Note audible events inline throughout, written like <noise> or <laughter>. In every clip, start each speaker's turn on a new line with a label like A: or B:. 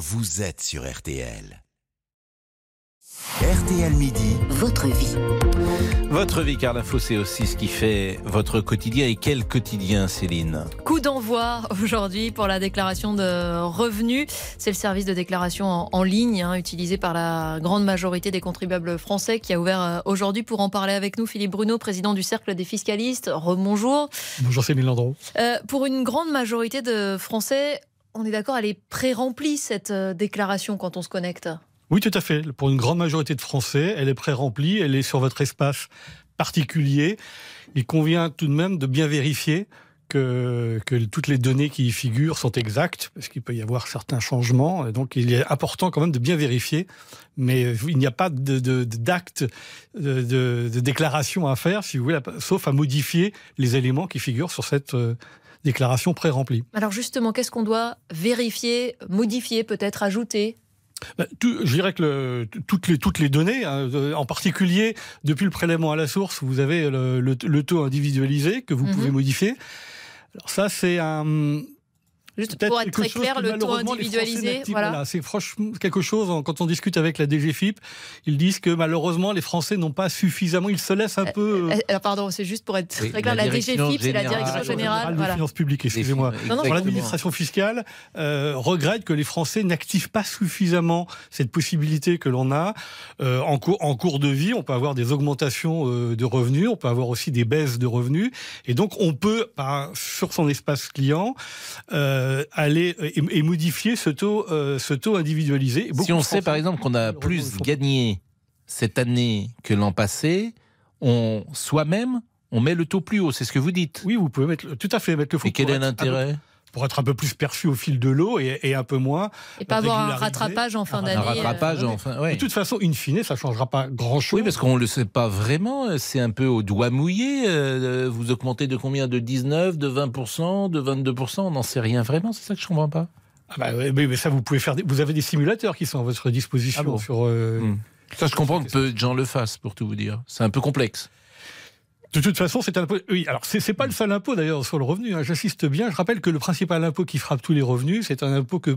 A: vous êtes sur RTL. RTL Midi,
B: votre vie.
C: Votre vie, car l'info, c'est aussi ce qui fait votre quotidien. Et quel quotidien, Céline
D: Coup d'envoi aujourd'hui pour la déclaration de revenus. C'est le service de déclaration en, ligne hein, utilisé par la grande majorité des contribuables français qui a ouvert euh, aujourd'hui pour en parler avec nous. Philippe Bruno, président du Cercle des fiscalistes. Rebonjour.
E: Bonjour Céline Landreau.
D: Euh, pour une grande majorité de Français, on est d'accord, elle est pré-remplie cette euh, déclaration quand on se connecte
E: oui, tout à fait. Pour une grande majorité de Français, elle est pré-remplie, elle est sur votre espace particulier. Il convient tout de même de bien vérifier que, toutes les données qui y figurent sont exactes, parce qu'il peut y avoir certains changements. Et donc, il est important quand même de bien vérifier. Mais il n'y a pas d'acte de, de, de, déclaration à faire, si vous voulez, sauf à modifier les éléments qui figurent sur cette euh, déclaration pré-remplie.
D: Alors justement, qu'est-ce qu'on doit vérifier, modifier, peut-être ajouter?
E: Bah, je dirais que toutes, les, toutes les données, hein, euh, en particulier depuis le prélèvement à la source, vous avez le, taux individualisé que vous mhm. pouvez modifier. Alors ça, c'est un,
D: Juste pour être très clair, le taux individualisé, voilà.
E: c'est franchement quelque chose, quand on discute avec la DGFIP, ils disent que malheureusement, les Français n'ont pas suffisamment, ils se laissent un euh, peu...
D: Euh, euh, pardon, c'est juste pour être très clair, la, DGFIP, c'est la Direction Générale...
E: des Finances publiques, excusez-moi. L'administration fiscale regrette que les Français n'activent pas suffisamment cette possibilité que l'on a. en, cours, en cours de vie, on peut avoir des augmentations de revenus, on peut avoir aussi des baisses de revenus, et donc on peut, sur son espace client, euh, aller et, modifier ce taux, euh, ce taux individualisé.
C: si on sait par exemple qu'on a plus gagné cette année que l'an passé, on soi-même on met le taux plus haut, c'est ce que vous dites.
E: Oui, vous pouvez mettre tout à fait mettre le.
C: Et quel est l'intérêt?
E: Pour être un peu plus perçu au fil de l'eau et, un peu moins.
D: Et pas avoir un rattrapage en fin d'année. Un
C: rattrapage en fin.
E: De toute façon, in fine, ça ne changera pas grand-chose.
C: Oui, parce qu'on ne le sait pas vraiment. C'est un peu au doigt mouillé. Euh, vous augmentez de combien? De 19, de 20%, de 22% On n'en sait rien vraiment. C'est ça que je ne comprends pas.
E: Ah bah, mais ça, vous pouvez faire. Vous avez des simulateurs qui sont à votre disposition ah sur. Euh, hmm.
C: Ça, je comprends que peu de gens le fassent, pour tout vous dire. C'est un peu complexe.
E: De toute façon, c'est un impôt. Oui, alors c'est pas le seul impôt d'ailleurs sur le revenu. Hein. J'insiste bien. Je rappelle que le principal impôt qui frappe tous les revenus, c'est un impôt que,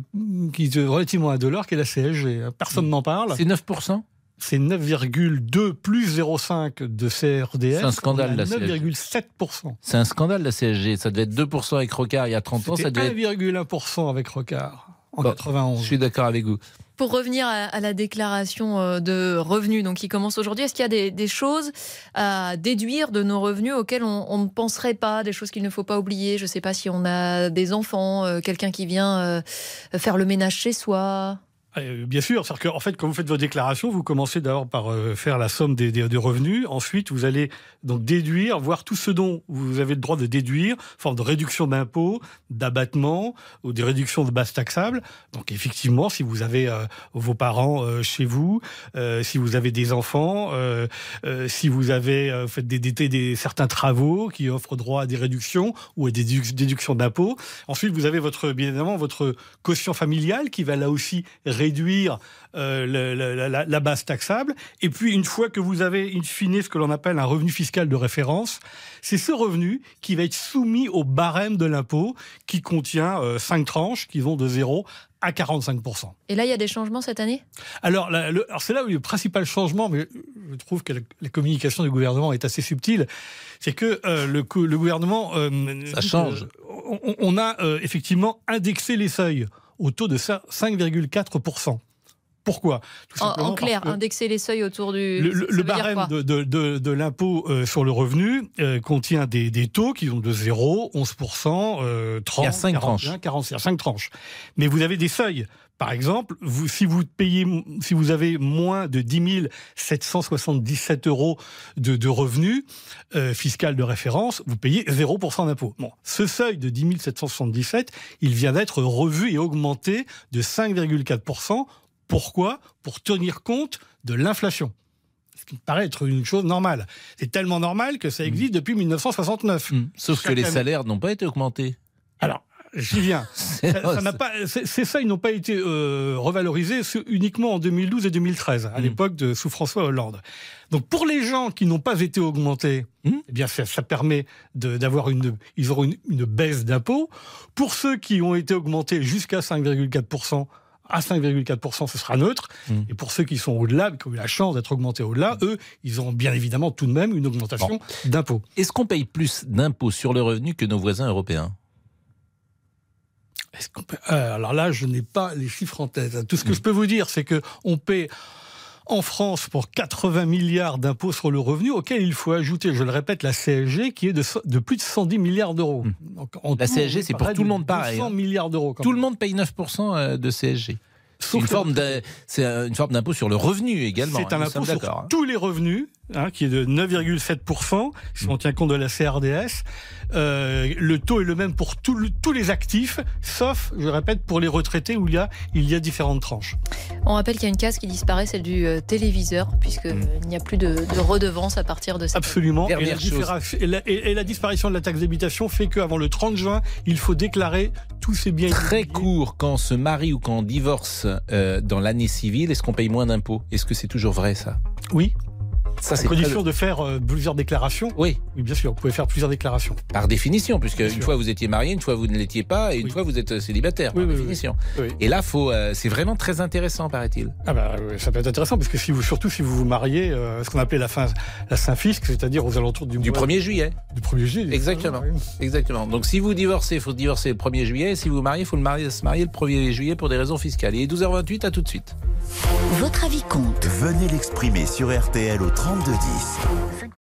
E: qui est relativement indolore, qui est la CSG. Personne n'en parle.
C: C'est 9
E: c'est 9,2 plus 0,5 de CRDS.
C: C'est un scandale la
E: CSG. 9,7%.
C: C'est un scandale la CSG. Ça devait être 2% avec Rocard il y a 30 ans. Ça devait
E: 1,1% avec Rocard en 91.
C: Je suis d'accord avec vous.
D: Pour revenir à, la déclaration euh, de revenus donc qui commence aujourd'hui, est-ce qu'il y a des, choses à déduire de nos revenus auxquels on, ne penserait pas, des choses qu'il ne faut pas oublier? Je ne sais pas si on a des enfants, euh, quelqu'un qui vient euh, faire le ménage chez soi.
E: Euh, bien sûr, c'est-à-dire qu'en fait, quand vous faites vos déclarations, vous commencez d'abord par euh, faire la somme des, revenus. Ensuite, vous allez donc déduire, voir tout ce dont vous avez le droit de déduire, forme de réduction d'impôts, d'abattement ou des réductions de base taxable. Donc, effectivement, si vous avez euh, vos parents chez vous, si vous avez des enfants, si vous avez fait des, des, des, certains travaux qui offrent droit à des réductions ou à des déductions d'impôts. Ensuite, vous avez votre, bien évidemment, votre quotient familial qui va là aussi euh, la, base taxable. Et puis, une fois que vous avez, in fine, ce que l'on appelle un revenu fiscal de référence, c'est ce revenu qui va être soumis au barème de l'impôt qui contient euh, cinq tranches qui vont de 0 à 45%.
D: Et là, il y a des changements cette année?
E: Alors, alors c'est là où le principal changement, mais je trouve que la, communication du gouvernement est assez subtile, c'est que euh, le, le, gouvernement...
C: Ça change.
E: on, a effectivement indexé les seuils au taux de 5,4%. Pourquoi?
D: En, clair, indexer les seuils autour du.
E: Le, barème de, l'impôt euh, sur le revenu euh, contient des, taux qui vont de 0, 11%, 30,
C: 5 tranches.
E: 45, 5 tranches. Mais vous avez des seuils. Par exemple, vous, si vous payez, si vous avez moins de 10 777 euros de, revenus euh, fiscal de référence, vous payez 0% d'impôt. Bon, ce seuil de 10 777, il vient d'être revu et augmenté de 5,4%. Pourquoi? Pour tenir compte de l'inflation ce qui me paraît être une chose normale. C'est tellement normal que ça existe depuis 1969.
C: Mmh. Sauf que les salaires n'ont pas été augmentés.
E: Alors, J'y viens. <laughs> ça, n'a pas, c'est ça, ils n'ont pas été euh, revalorisés uniquement en 2012 et 2013, à hmm. l'époque de sous François Hollande. Donc pour les gens qui n'ont pas été augmentés, hmm. eh bien ça, ça permet d'avoir une, ils auront une, baisse d'impôts. Pour ceux qui ont été augmentés jusqu'à 5,4 à 5,4%, ce sera neutre.
C: Mm.
E: Et pour ceux qui sont au-delà, qui ont eu la chance d'être augmentés au-delà, eux, ils ont bien évidemment tout de même une augmentation d'impôts.
C: Est-ce qu'on paye plus d'impôts sur le revenu que nos voisins européens?
E: Est-ce qu'on peut- euh, alors là, je n'ai pas les chiffres en tête. Tout ce que
C: Mm.
E: je peux vous dire, c'est que on paie en France pour 80 milliards d'impôts sur le revenu, auquel il faut ajouter, je le répète, la CSG qui est de, plus de 110 milliards d'euros. Donc, en
C: Mm. La CSG, c'est pour tout le
E: de
C: monde pareil,
E: 200
C: hein.
E: milliards d'euros.
C: Tout le monde paye 9% euh, de CSG. C'est une, forme euh, une forme d'impôt sur le revenu également.
E: C'est
C: hein,
E: un impôt sur
C: hein.
E: tous les revenus, hein, qui est de 9,7%, si on tient compte de la CRDS. Euh, le taux est le même pour tout le- tous les actifs, sauf, je répète, pour les retraités où il y a, il y a différentes tranches.
D: On rappelle qu'il y a une case qui disparaît, celle du euh, téléviseur, puisqu'il
C: Mm.
D: n'y a plus de, de redevance à partir de cette
E: Absolument. Et la,
C: Dernière chose.
E: différa- et la- et- et la disparition de la taxe d'habitation fait qu'avant le 30 juin, il faut déclarer tous ces biens.
C: Très
E: immobiliers.
C: court, quand on se marie ou quand on divorce euh, dans l'année civile, est-ce qu'on paye moins d'impôts? Est-ce que c'est toujours vrai ça?
E: Oui,
C: Ça,
E: à
C: c'est
E: condition
C: très-
E: de faire euh, plusieurs déclarations.
C: Oui,
E: Oui, bien sûr, vous pouvez faire plusieurs déclarations.
C: par définition, puisque
E: Bien
C: une
E: sûr.
C: fois vous étiez marié, une fois vous ne l'étiez pas, et une
E: Oui.
C: fois vous êtes euh, célibataire,
E: Oui,
C: par
E: oui,
C: définition.
E: Oui.
C: Et là, faut, euh, c'est vraiment très intéressant, paraît-il.
E: Ah bah, ça peut être intéressant parce que si vous, surtout si vous vous mariez, euh, ce qu'on appelait la fin, la Saint-Fisc, c'est-à-dire aux alentours du,
C: Du
E: mois-
C: 1er juillet,
E: du 1er juillet.
C: Exactement.
E: Oui.
C: exactement. Donc si vous divorcez, il faut se divorcer le 1er juillet, et si vous vous mariez, il faut le marier, se marier le 1er juillet pour des raisons fiscales. Et 12h28, à tout de suite.
B: Votre avis compte.
A: Venez l'exprimer sur RTL au 3210.